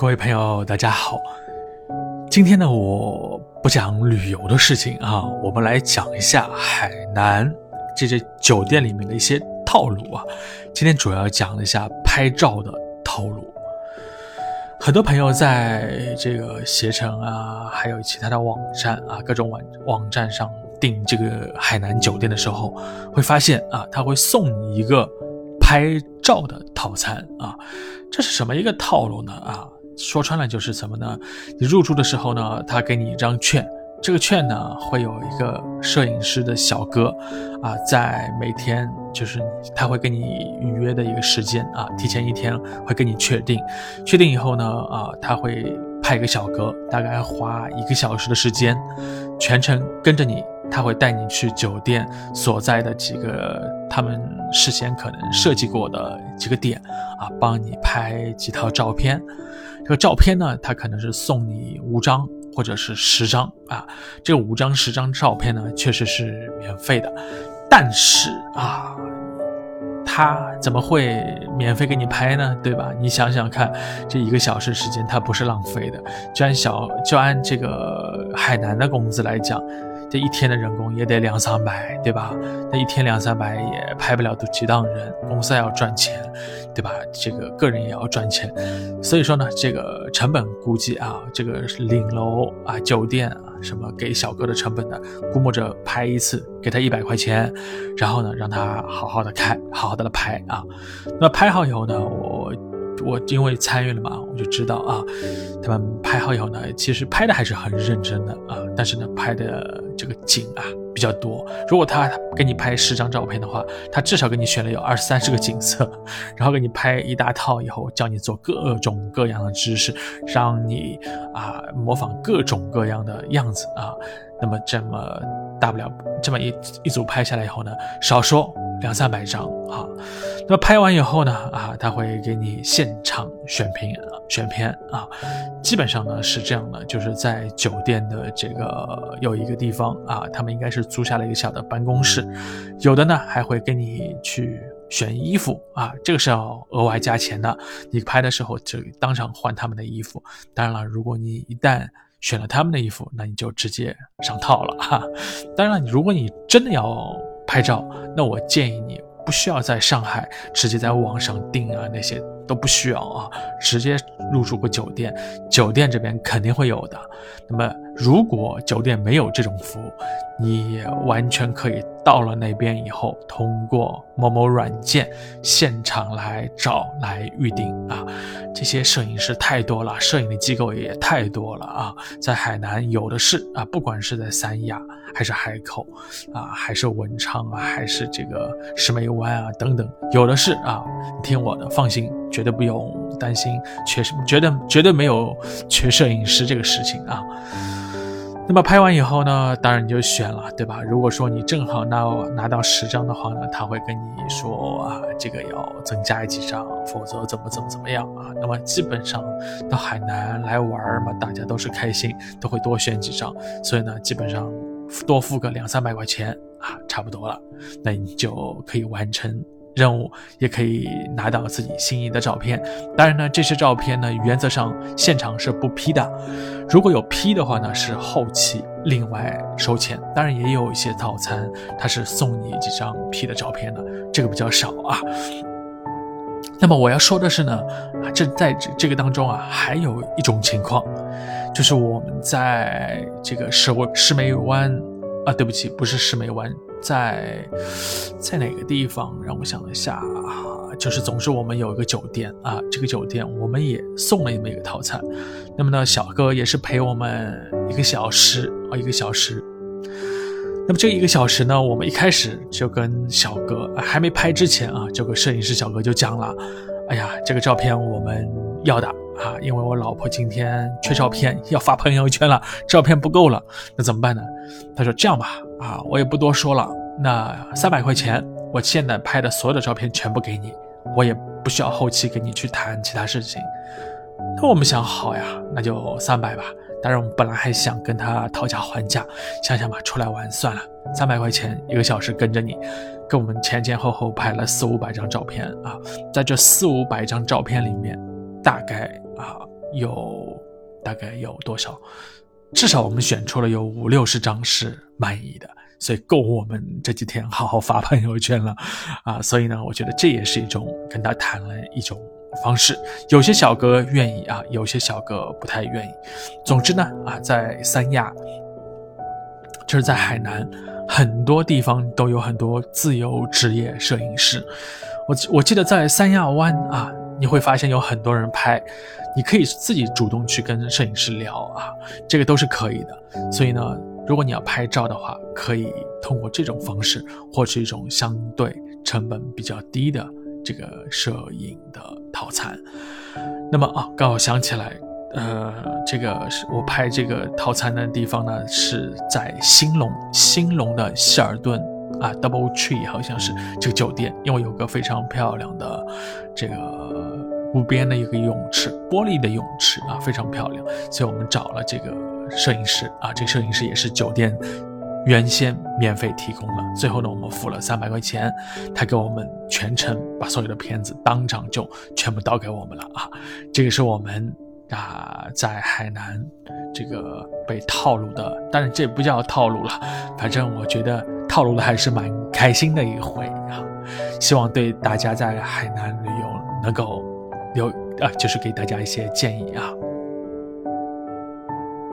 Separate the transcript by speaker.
Speaker 1: 各位朋友，大家好。今天呢，我不讲旅游的事情啊，我们来讲一下海南这些酒店里面的一些套路啊。今天主要讲一下拍照的套路。很多朋友在这个携程啊，还有其他的网站啊，各种网网站上订这个海南酒店的时候，会发现啊，他会送你一个拍照的套餐啊。这是什么一个套路呢？啊？说穿了就是什么呢？你入住的时候呢，他给你一张券，这个券呢会有一个摄影师的小哥，啊，在每天就是他会跟你预约的一个时间啊，提前一天会跟你确定，确定以后呢，啊，他会派一个小哥，大概花一个小时的时间，全程跟着你，他会带你去酒店所在的几个他们事先可能设计过的几个点，啊，帮你拍几套照片。这个照片呢，他可能是送你五张或者是十张啊。这五张十张照片呢，确实是免费的，但是啊，他怎么会免费给你拍呢？对吧？你想想看，这一个小时时间，他不是浪费的。就按小就按这个海南的工资来讲。这一天的人工也得两三百，对吧？那一天两三百也拍不了多几档人，公司要赚钱，对吧？这个个人也要赚钱，所以说呢，这个成本估计啊，这个领楼啊、酒店啊什么给小哥的成本呢，估摸着拍一次给他一百块钱，然后呢让他好好的开，好好的拍啊。那拍好以后呢，我。我因为参与了嘛，我就知道啊，他们拍好以后呢，其实拍的还是很认真的啊，但是呢，拍的这个景啊比较多。如果他给你拍十张照片的话，他至少给你选了有二三十个景色，然后给你拍一大套以后，教你做各种各样的姿势，让你啊模仿各种各样的样子啊。那么这么大不了这么一一组拍下来以后呢，少说。两三百张啊，那么拍完以后呢，啊，他会给你现场选片，选片啊，基本上呢是这样的，就是在酒店的这个有一个地方啊，他们应该是租下了一个小的办公室，有的呢还会给你去选衣服啊，这个是要额外加钱的，你拍的时候就当场换他们的衣服。当然了，如果你一旦选了他们的衣服，那你就直接上套了哈。当然了，如果你真的要。拍照，那我建议你不需要在上海直接在网上订啊，那些都不需要啊，直接入住个酒店，酒店这边肯定会有的。那么。如果酒店没有这种服务，你也完全可以到了那边以后，通过某某软件现场来找来预定啊。这些摄影师太多了，摄影的机构也太多了啊。在海南有的是啊，不管是在三亚还是海口啊，还是文昌啊，还是这个石梅湾啊等等，有的是啊。你听我的，放心，绝对不用担心缺什么，绝对绝对没有缺摄影师这个事情啊。那么拍完以后呢，当然你就选了，对吧？如果说你正好拿拿到十张的话呢，他会跟你说啊，这个要增加几张，否则怎么怎么怎么样啊？那么基本上到海南来玩嘛，大家都是开心，都会多选几张，所以呢，基本上多付个两三百块钱啊，差不多了，那你就可以完成。任务也可以拿到自己心仪的照片，当然呢，这些照片呢，原则上现场是不 P 的，如果有 P 的话呢，是后期另外收钱。当然也有一些套餐，它是送你几张 P 的照片的，这个比较少啊。那么我要说的是呢，这在这这个当中啊，还有一种情况，就是我们在这个石石梅湾啊，对不起，不是石梅湾。在在哪个地方？让我想一下啊，就是总之我们有一个酒店啊，这个酒店我们也送了这么一个套餐。那么呢，小哥也是陪我们一个小时啊，一个小时。那么这一个小时呢，我们一开始就跟小哥还没拍之前啊，这个摄影师小哥就讲了，哎呀，这个照片我们要的啊，因为我老婆今天缺照片，要发朋友圈了，照片不够了，那怎么办呢？他说这样吧。啊，我也不多说了。那三百块钱，我现在拍的所有的照片全部给你，我也不需要后期跟你去谈其他事情。那我们想好呀，那就三百吧。当然，我们本来还想跟他讨价还价，想想吧，出来玩算了，三百块钱一个小时跟着你，跟我们前前后后拍了四五百张照片啊。在这四五百张照片里面，大概啊有大概有多少？至少我们选出了有五六十张是满意的，所以够我们这几天好好发朋友圈了啊！所以呢，我觉得这也是一种跟他谈了一种方式。有些小哥愿意啊，有些小哥不太愿意。总之呢，啊，在三亚，就是在海南，很多地方都有很多自由职业摄影师。我我记得在三亚湾啊。你会发现有很多人拍，你可以自己主动去跟摄影师聊啊，这个都是可以的。所以呢，如果你要拍照的话，可以通过这种方式获取一种相对成本比较低的这个摄影的套餐。那么啊，刚好想起来，呃，这个是我拍这个套餐的地方呢，是在兴隆，兴隆的希尔顿。啊，Double Tree 好像是这个酒店，因为有个非常漂亮的这个湖边的一个泳池，玻璃的泳池啊，非常漂亮，所以我们找了这个摄影师啊，这个摄影师也是酒店原先免费提供的，最后呢，我们付了三百块钱，他给我们全程把所有的片子当场就全部倒给我们了啊，这个是我们啊在海南这个被套路的，当然这不叫套路了，反正我觉得。套路的还是蛮开心的一回啊，希望对大家在海南旅游能够有啊，就是给大家一些建议啊。